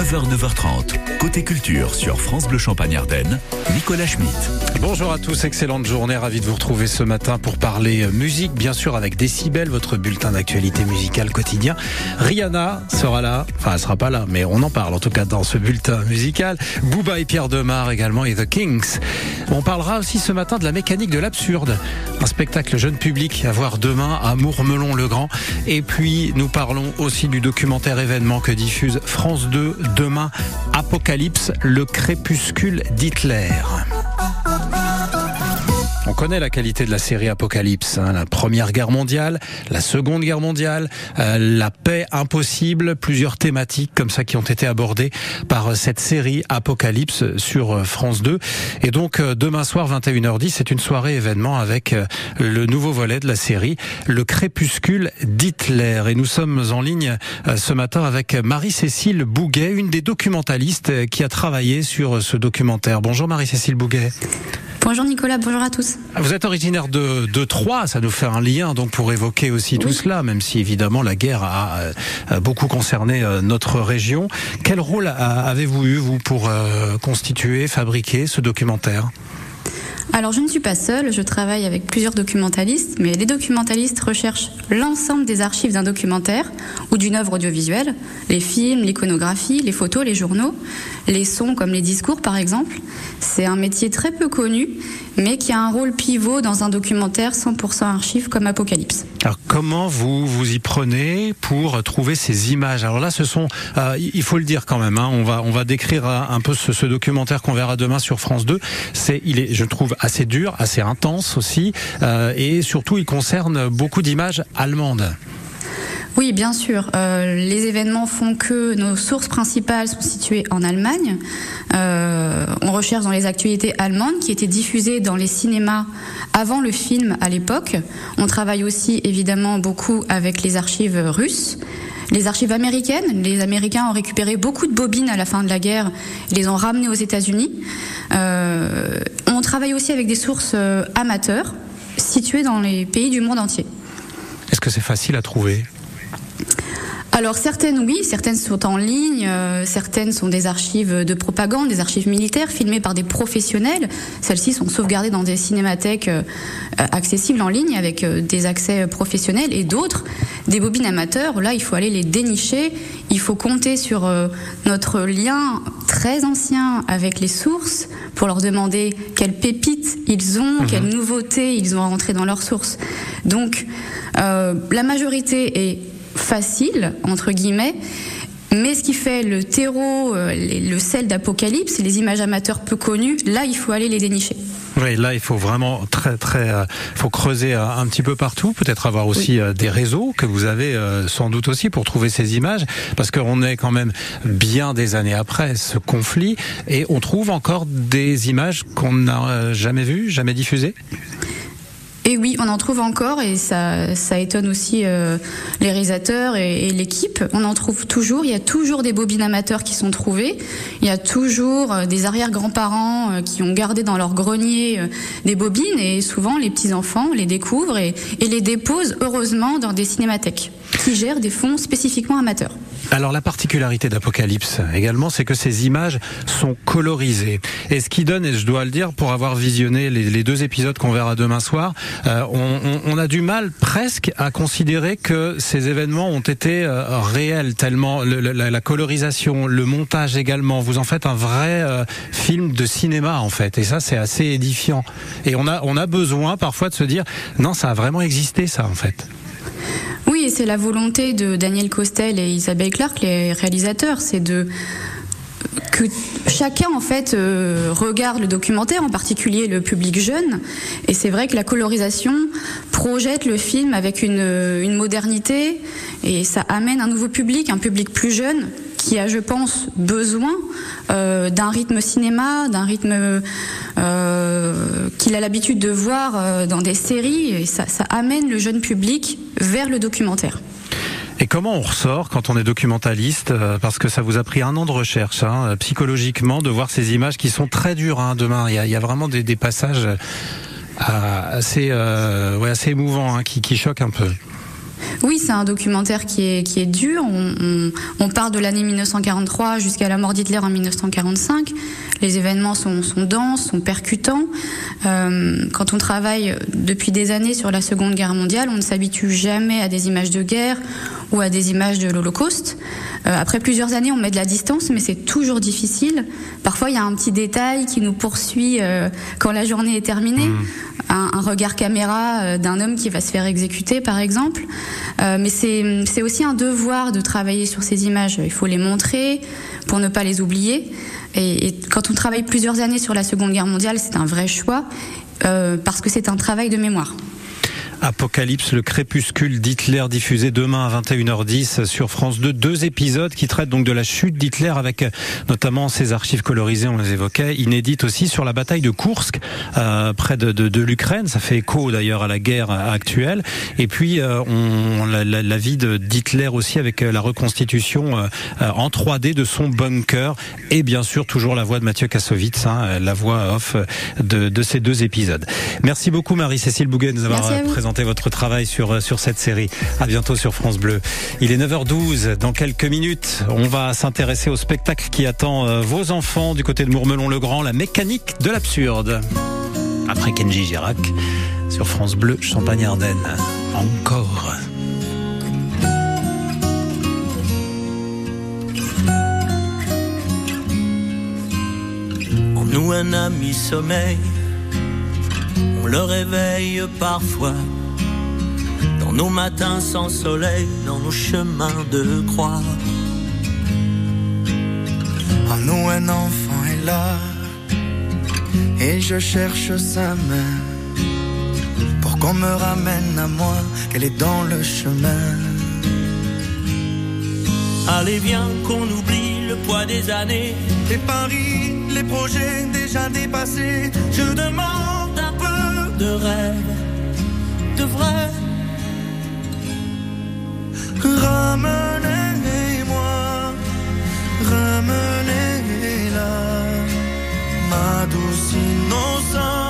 9h, 9h30. Côté culture sur France Bleu Champagne Ardenne, Nicolas Schmitt. Bonjour à tous, excellente journée, ravi de vous retrouver ce matin pour parler musique, bien sûr avec Décibel, votre bulletin d'actualité musicale quotidien. Rihanna sera là, enfin elle sera pas là, mais on en parle en tout cas dans ce bulletin musical. Booba et Pierre Demar également et The Kings. On parlera aussi ce matin de la mécanique de l'absurde, un spectacle jeune public à voir demain à Mourmelon-le-Grand. Et puis nous parlons aussi du documentaire événement que diffuse France 2 demain, Apocalypse, le crépuscule d'Hitler. On connaît la qualité de la série Apocalypse, hein, la Première Guerre mondiale, la Seconde Guerre mondiale, euh, la paix impossible, plusieurs thématiques comme ça qui ont été abordées par euh, cette série Apocalypse sur euh, France 2. Et donc demain soir 21h10, c'est une soirée événement avec le nouveau volet de la série, le crépuscule d'Hitler. Et nous sommes en ligne ce matin avec Marie-Cécile Bouguet, une des documentalistes qui a travaillé sur ce documentaire. Bonjour Marie-Cécile Bouguet. Bonjour Nicolas, bonjour à tous. Vous êtes originaire de, de Troyes, ça nous fait un lien donc pour évoquer aussi tout cela, même si évidemment la guerre a, beaucoup concerné euh, notre région. Quel rôle avez-vous eu vous pour euh, constituer, fabriquer ce documentaire? Alors je ne suis pas seule, je travaille avec plusieurs documentalistes, mais les documentalistes recherchent l'ensemble des archives d'un documentaire ou d'une œuvre audiovisuelle, les films, l'iconographie, les photos, les journaux, les sons comme les discours par exemple. C'est un métier très peu connu, mais qui a un rôle pivot dans un documentaire 100% archive comme Apocalypse. Alors comment vous vous y prenez pour trouver ces images? Alors là, ce sont, euh, il faut le dire quand même, hein, on va on va décrire un peu ce, ce documentaire qu'on verra demain sur France 2. C'est, il est, je trouve, assez dur, assez intense aussi, euh, et surtout il concerne beaucoup d'images allemandes. Oui, bien sûr. Euh, les événements font que nos sources principales sont situées en Allemagne. Euh, on recherche dans les actualités allemandes qui étaient diffusées dans les cinémas avant le film à l'époque. On travaille aussi évidemment beaucoup avec les archives russes. Les archives américaines, les Américains ont récupéré beaucoup de bobines à la fin de la guerre, et les ont ramenées aux États-Unis. Euh, on travaille aussi avec des sources amateurs situées dans les pays du monde entier. Est-ce que c'est facile à trouver? Alors certaines oui, certaines sont en ligne, euh, certaines sont des archives de propagande, des archives militaires filmées par des professionnels. Celles-ci sont sauvegardées dans des cinémathèques euh, accessibles en ligne avec euh, des accès professionnels et d'autres, des bobines amateurs. Là, il faut aller les dénicher, il faut compter sur notre lien très ancien avec les sources pour leur demander quelles pépites ils ont, mhm. quelles nouveautés ils ont rentrées dans leurs sources. Donc la majorité est facile, entre guillemets. Mais ce qui fait le terreau, euh, le sel d'Apocalypse, les images amateurs peu connues, là, il faut aller les dénicher. Oui, là, il faut vraiment très, très, euh, faut creuser euh, un petit peu partout, peut-être avoir aussi des réseaux que vous avez sans doute aussi pour trouver ces images, parce qu'on est quand même bien des années après ce conflit et on trouve encore des images qu'on n'a jamais vues, jamais diffusées. Et oui, on en trouve encore et ça, ça étonne aussi euh, les réalisateurs et, l'équipe. On en trouve toujours. Il y a toujours des bobines amateurs qui sont trouvées. Il y a toujours euh, des arrière-grands-parents euh, qui ont gardé dans leur grenier des bobines et souvent les petits-enfants les découvrent et les déposent heureusement dans des cinémathèques qui gèrent des fonds spécifiquement amateurs. Alors la particularité d'Apocalypse également, c'est que ces images sont colorisées. Et ce qui donne, et je dois le dire, pour avoir visionné les, deux épisodes qu'on verra demain soir, euh, on, a du mal presque à considérer que ces événements ont été euh, réels, tellement la, colorisation, le montage également, vous en faites un vrai euh, film de cinéma en fait. Et ça, c'est assez édifiant. Et on a, on a besoin parfois de se dire, non, ça a vraiment existé ça en fait. Oui, c'est la volonté de Daniel Costel et Isabelle Clark, les réalisateurs, c'est de que chacun en fait euh, regarde le documentaire, en particulier le public jeune. Et c'est vrai que la colorisation projette le film avec une, modernité et ça amène un nouveau public, un public plus jeune qui a, je pense, besoin euh, d'un rythme cinéma, d'un rythme euh, qu'il a l'habitude de voir dans des séries, et ça amène le jeune public vers le documentaire. Et comment on ressort quand on est documentaliste Parce que ça vous a pris un an de recherche, hein, psychologiquement, de voir ces images qui sont très dures hein, demain. Il y, a, vraiment des, passages assez, ouais, assez émouvants hein, qui choquent un peu. Oui, c'est un documentaire qui est, qui est dur. On, part de l'année 1943 jusqu'à la mort d'Hitler en 1945. Les événements sont, sont denses, sont percutants. Euh, quand on travaille depuis des années sur la Seconde Guerre mondiale, on ne s'habitue jamais à des images de guerre ou à des images de l'Holocauste. Euh, après plusieurs années, on met de la distance, mais c'est toujours difficile. Parfois, il y a un petit détail qui nous poursuit euh, quand la journée est terminée. Mmh. Un, un, regard caméra euh, d'un homme qui va se faire exécuter, par exemple. Euh, mais c'est aussi un devoir de travailler sur ces images. Il faut les montrer pour ne pas les oublier. Et, et quand on travaille plusieurs années sur la Seconde Guerre mondiale, c'est un vrai choix parce que c'est un travail de mémoire. Apocalypse, le crépuscule d'Hitler diffusé demain à 21h10 sur France 2. Deux épisodes qui traitent donc de la chute d'Hitler avec euh, notamment ses archives colorisées, on les évoquait, inédites aussi sur la bataille de Kursk euh, près de, de, de l'Ukraine. Ça fait écho d'ailleurs à la guerre actuelle. Et puis euh, on, la, la, la, vie d'Hitler aussi avec euh, la reconstitution euh, en 3D de son bunker et bien sûr toujours la voix de Mathieu Kassovitz, hein, la voix off de, de, ces deux épisodes. Merci beaucoup Marie-Cécile Bouguet de nous avoir présenté votre travail sur, sur cette série. À bientôt sur France Bleu. Il est 9h12. Dans quelques minutes, on va s'intéresser au spectacle qui attend euh, vos enfants du côté de Mourmelon-le-Grand, la mécanique de l'absurde. Après Kenji Girac, sur France Bleu, Champagne-Ardenne. Encore. En nous un ami sommeil, on le réveille parfois dans nos matins sans soleil, dans nos chemins de croix. En nous un enfant est là, et je cherche sa main pour qu'on me ramène à moi, qu'elle est dans le chemin. Allez viens qu'on oublie le poids des années, les paris, les projets déjà dépassés. Je demande un peu de rêve, de vrai. Ramenez-moi, ramenez-la, ma douce innocence,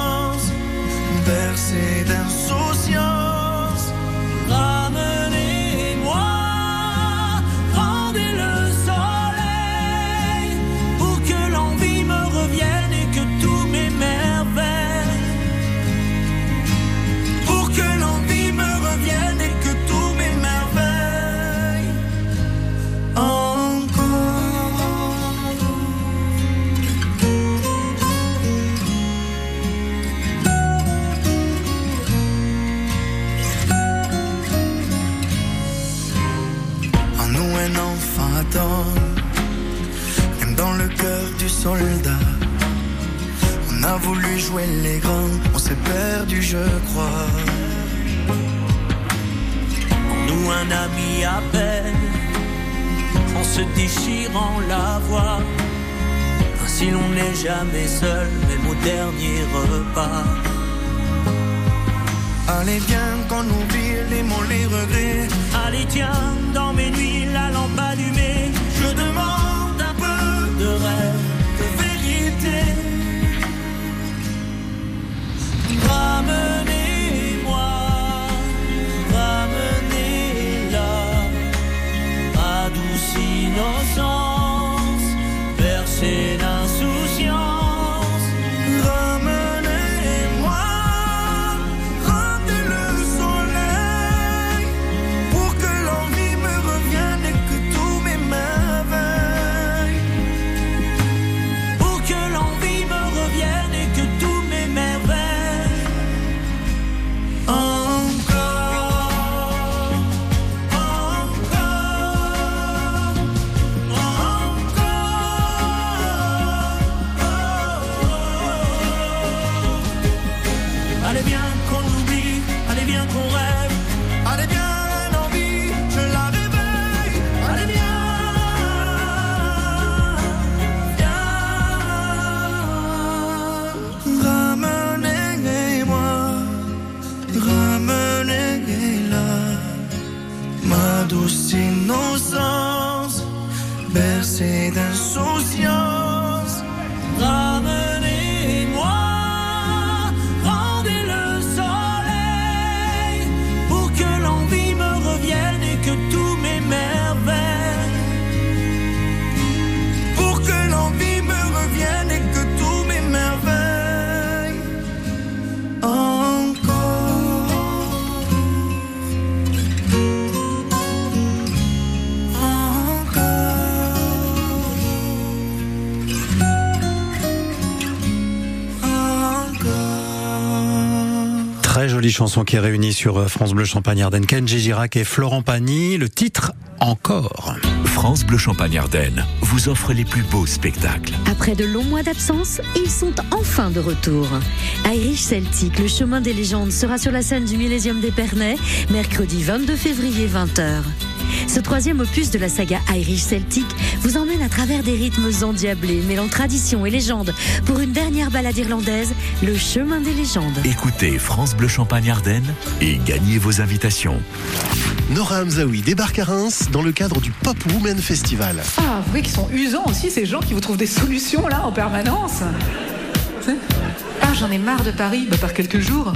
jamais seul, même au dernier repas. Allez viens qu'on oublie les mots, les regrets. Allez tiens, dans mes nuits, la lampe allumée, je demande un peu de rêve, de vérité. Douce innocence, bercée d'insouciance. Jolie chanson qui est réunie sur euh, France Bleu Champagne Ardenne. Kenji Girac et Florent Pagny. Le titre encore. France Bleu Champagne Ardenne vous offre les plus beaux spectacles. Après de longs mois d'absence, ils sont enfin de retour. Irish Celtic, le chemin des légendes, sera sur la scène du Millésium d'Épernay, mercredi 22 février 20h. Ce troisième opus de la saga Irish Celtic vous emmène à travers des rythmes endiablés, mêlant tradition et légende, pour une dernière balade irlandaise, le chemin des légendes. Écoutez France Bleu Champagne Ardenne et gagnez vos invitations. Nora Hamzaoui débarque à Reims dans le cadre du Pop Women Festival. Ah, vous voyez qu'ils sont usants aussi, ces gens qui vous trouvent des solutions là en permanence. Ah, j'en ai marre de Paris, bah, par quelques jours.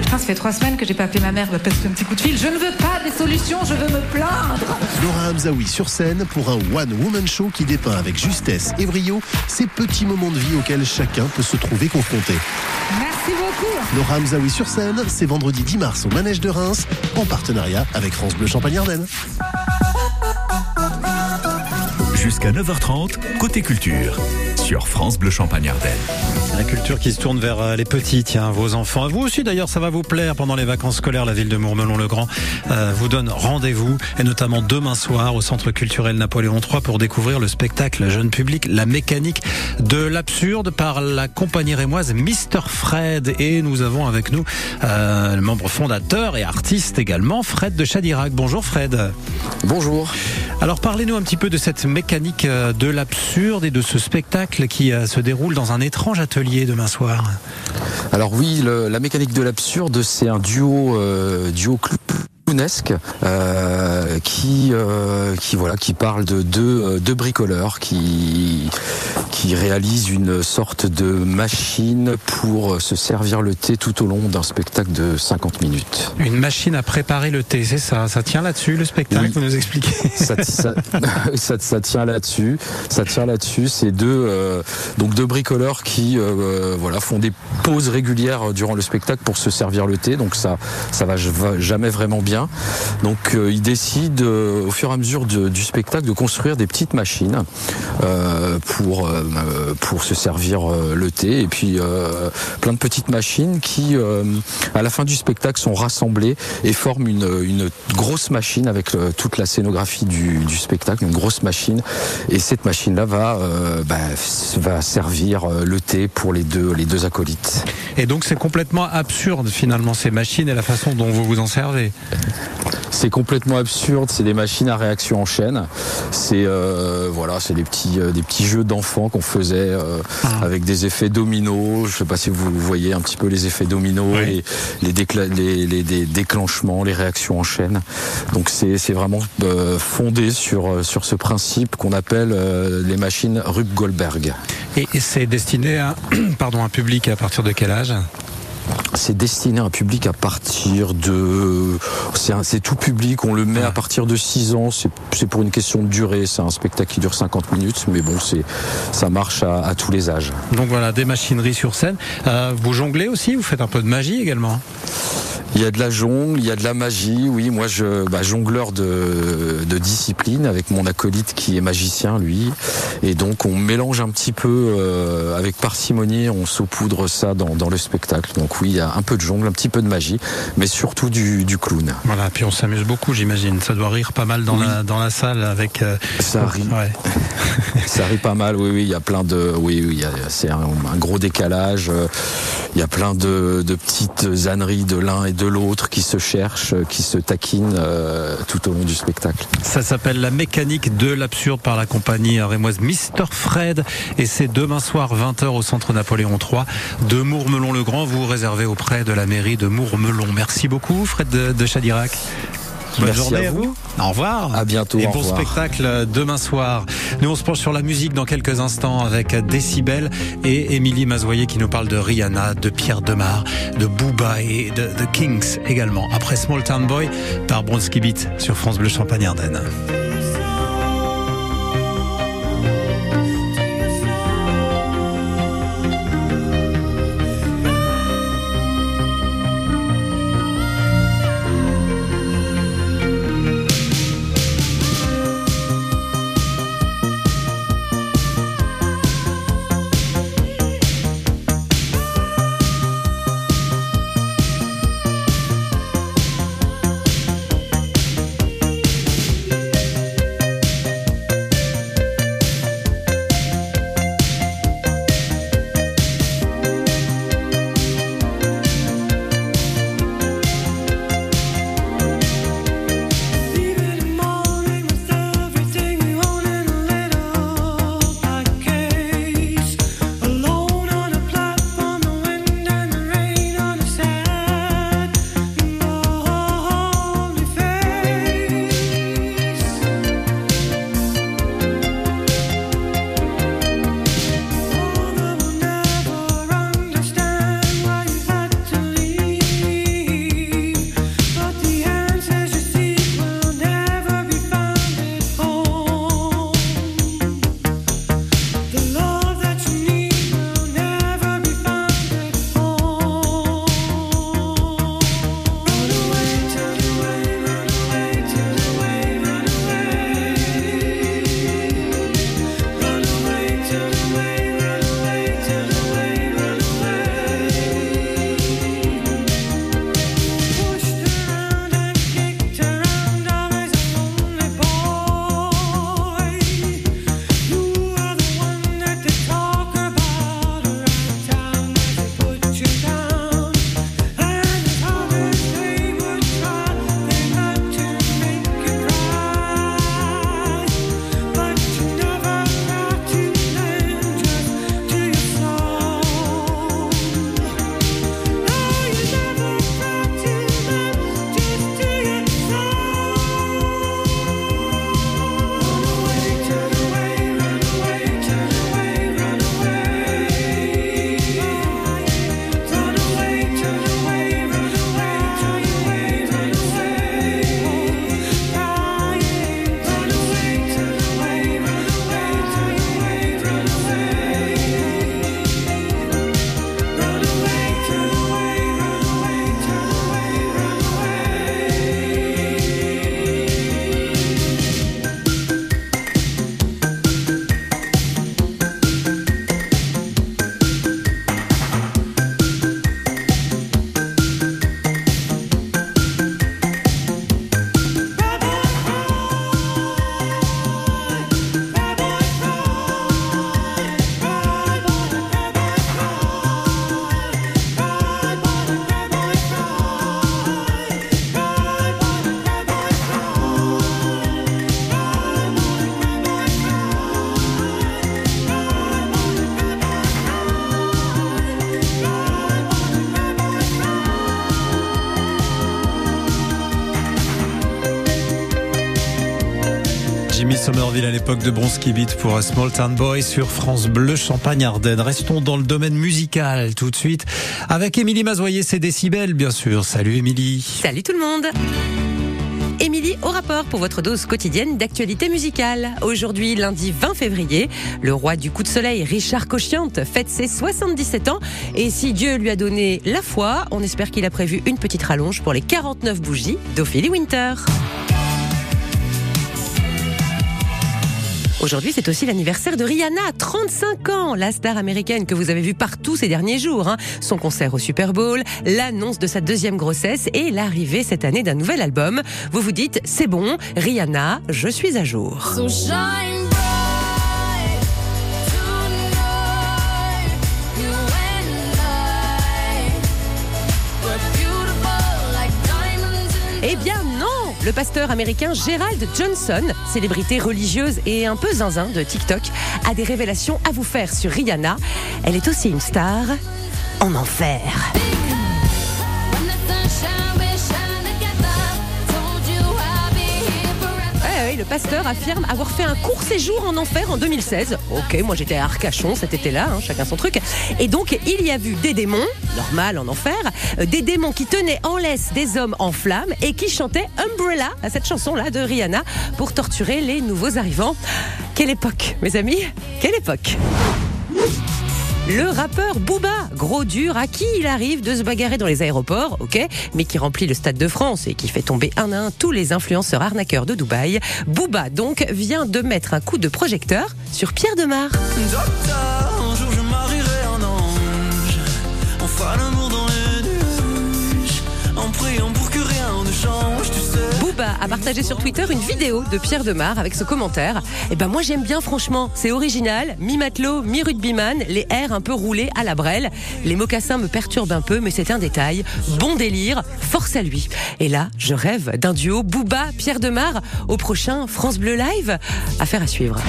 Putain, ça fait trois semaines que j'ai pas appelé ma mère, va passer un petit coup de fil. Je ne veux pas des solutions, je veux me plaindre. Nora Hamzaoui sur scène pour un One Woman Show qui dépeint avec justesse et brio ces petits moments de vie auxquels chacun peut se trouver confronté. Merci beaucoup. Nora Hamzaoui sur scène, c'est vendredi 10 mars au Manège de Reims, en partenariat avec France Bleu Champagne-Ardenne. Jusqu'à 9h30, côté culture, sur France Bleu Champagne Ardenne. La culture qui se tourne vers euh, les petits, tiens, vos enfants. Vous aussi d'ailleurs, ça va vous plaire pendant les vacances scolaires. La ville de Mourmelon-le-Grand euh, vous donne rendez-vous, et notamment demain soir au Centre culturel Napoléon III pour découvrir le spectacle jeune public La mécanique de l'absurde par la compagnie rémoise Mister Fred. Et nous avons avec nous euh, le membre fondateur et artiste également, Fred de Chadirac. Bonjour Fred. Bonjour. Alors parlez-nous un petit peu de cette mécanique de l'absurde et de ce spectacle qui se déroule dans un étrange atelier demain soir. Alors oui, la mécanique de l'absurde, c'est un duo, euh, duo clou- euh, qui euh, qui voilà qui parle de deux euh, deux bricoleurs qui qui réalisent une sorte de machine pour se servir le thé tout au long d'un spectacle de 50 minutes. Une machine à préparer le thé, c'est ça Ça tient là-dessus le spectacle Oui. Vous nous expliquez ça, ça, ça, ça tient là-dessus. Ça tient là-dessus. C'est deux euh, donc deux bricoleurs qui voilà font des pauses régulières durant le spectacle pour se servir le thé. Donc ça ça va jamais vraiment bien. Donc euh, ils décident euh, au fur et à mesure du spectacle de construire des petites machines euh, pour pour se servir le thé et puis plein de petites machines qui à la fin du spectacle sont rassemblées et forment une, une grosse machine avec toute la scénographie du, spectacle, une grosse machine. Et cette machine-là va, euh, bah, va servir le thé pour les deux, les deux acolytes. Et donc c'est complètement absurde finalement ces machines et la façon dont vous vous en servez. C'est complètement absurde. C'est des machines à réaction en chaîne. C'est euh, voilà, c'est des petits, euh, des petits jeux d'enfants qu'on faisait euh, avec des effets dominos. Je sais pas si vous voyez un petit peu les effets dominos, Oui. les, les, décla- les, les- des déclenchements, les réactions en chaîne. Donc c'est c'est vraiment fondé sur sur ce principe qu'on appelle les machines Rube Goldberg. Et et c'est destiné à pardon, un public à partir de quel âge? C'est destiné à un public à partir de. C'est tout public, on le met à partir de 6 ans, c'est pour une question de durée, c'est un spectacle qui dure 50 minutes, mais bon, c'est ça marche à, à tous les âges. Donc voilà, des machineries sur scène. Euh, vous jonglez aussi Vous faites un peu de magie également Il y a de la jongle, il y a de la magie, oui, moi je bah, jongleur de, de discipline avec mon acolyte qui est magicien lui, et donc on mélange un petit peu euh, avec parcimonie, on saupoudre ça dans, dans le spectacle. Donc oui, il y a un peu de jongle, un petit peu de magie, mais surtout du, du clown. Voilà, puis on s'amuse beaucoup j'imagine. Ça doit rire pas mal dans, Oui. la, dans la salle avec... euh, Ça rit. Ouais. Ça arrive pas mal, oui, oui. Il y a plein de, oui, oui. C'est un, un gros décalage. euh, Il y a plein de, de petites âneries de l'un et de l'autre qui se cherchent, qui se taquinent euh, tout au long du spectacle. Ça s'appelle La mécanique de l'absurde par la compagnie rémoise Mister Fred et c'est demain soir 20h au centre Napoléon III de Mourmelon-le-Grand. Vous réservez auprès de la mairie de Mourmelon. Merci beaucoup Fred de Chadirac. Bonne Merci journée à vous. Au revoir. À bientôt, Et au bon revoir. spectacle demain soir. Nous on se penche sur la musique dans quelques instants avec Décibel et Émilie Mazoyer qui nous parle de Rihanna, de Pierre Demar, de Booba et de The Kings également. Après Small Town Boy par Bronski Beat sur France Bleu Champagne Ardenne. Somerville à l'époque de Bronski Beat pour Small Town Boy sur France Bleu Champagne-Ardenne. Restons dans le domaine musical tout de suite avec Émilie Mazoyer, c'est Décibel bien sûr. Salut Émilie. Salut tout le monde. Émilie au rapport pour votre dose quotidienne d'actualité musicale. Aujourd'hui, lundi 20 février, le roi du coup de soleil, Richard Cochiante, fête ses 77 ans. Et si Dieu lui a donné la foi, on espère qu'il a prévu une petite rallonge pour les 49 bougies d'Ophélie Winter. Aujourd'hui, c'est aussi l'anniversaire de Rihanna, 35 ans, la star américaine que vous avez vue partout ces derniers jours. Hein. Son concert au Super Bowl, l'annonce de sa deuxième grossesse et l'arrivée cette année d'un nouvel album. Vous vous dites, c'est bon, Rihanna, je suis à jour. Eh bien Le pasteur américain Gerald Johnson, célébrité religieuse et un peu zinzin de TikTok, a des révélations à vous faire sur Rihanna. Elle est aussi une star en enfer. Le pasteur affirme avoir fait un court séjour en enfer en 2016. Ok, moi j'étais à Arcachon cet été-là, hein, chacun son truc. Et donc il y a vu des démons, normal en enfer, euh, des démons qui tenaient en laisse des hommes en flammes et qui chantaient Umbrella, cette chanson-là de Rihanna, pour torturer les nouveaux arrivants. Quelle époque, mes amis? Quelle époque? Le rappeur Booba, gros dur, à qui il arrive de se bagarrer dans les aéroports, ok, mais qui remplit le Stade de France et qui fait tomber un à un tous les influenceurs arnaqueurs de Dubaï. Booba, donc, vient de mettre un coup de projecteur sur Pierre Demar. Docteur, Booba a partagé sur Twitter une vidéo de Pierre Demar avec ce commentaire. Eh ben moi j'aime bien franchement, c'est original, mi-matelot, mi-rugbyman, les airs un peu roulés à la brelle. Les mocassins me perturbent un peu, mais c'est un détail. Bon délire, force à lui. Et là, je rêve d'un duo Booba-Pierre Demar au prochain France Bleu Live. Affaire à suivre.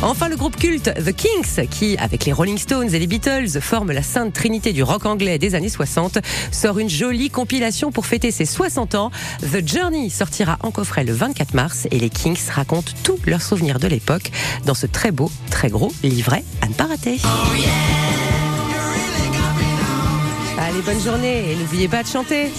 Enfin, le groupe culte The Kings, qui, avec les Rolling Stones et les Beatles, forme la sainte trinité du rock anglais des années 60, sort une jolie compilation pour fêter ses 60 ans. The Journey sortira en coffret le 24 mars et les Kings racontent tous leurs souvenirs de l'époque dans ce très beau, très gros livret à ne pas rater. Allez, bonne journée et n'oubliez pas de chanter.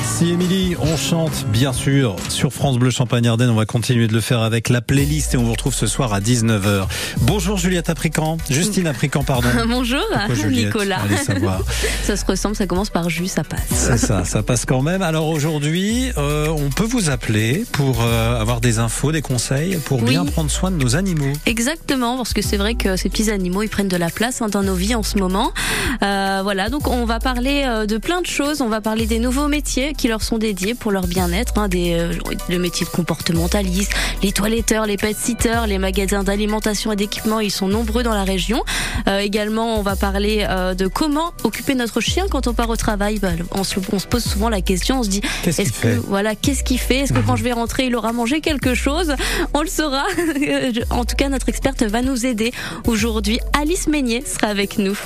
Merci Émilie. On chante bien sûr sur France Bleu Champagne Ardenne. On va continuer de le faire avec la playlist et on vous retrouve ce soir à 19h. Bonjour Juliette Aprican. Justine Aprican, pardon. Bonjour Pourquoi Nicolas. Allez savoir. Ça se ressemble, ça commence par jus, ça passe. C'est ça, ça passe quand même. Alors aujourd'hui, euh, on peut vous appeler pour euh, avoir des infos, des conseils, pour Oui. bien prendre soin de nos animaux. Exactement, parce que c'est vrai que ces petits animaux, ils prennent de la place hein, dans nos vies en ce moment. Euh, voilà, donc on va parler de plein de choses. On va parler des nouveaux métiers qui leur sont dédiés pour leur bien-être, hein, des euh, le métier de comportementaliste, les toiletteurs, les pet-sitters, les magasins d'alimentation et d'équipement. Ils sont nombreux dans la région. Euh, également, on va parler euh, de comment occuper notre chien quand on part au travail. Bah, on, se, on se pose souvent la question, on se dit Qu'est-ce qu'il fait? voilà, qu'est-ce qu'il fait? Est-ce que quand je vais rentrer, il aura mangé quelque chose? On le saura. en tout cas, notre experte va nous aider aujourd'hui. Alice Meignet sera avec nous.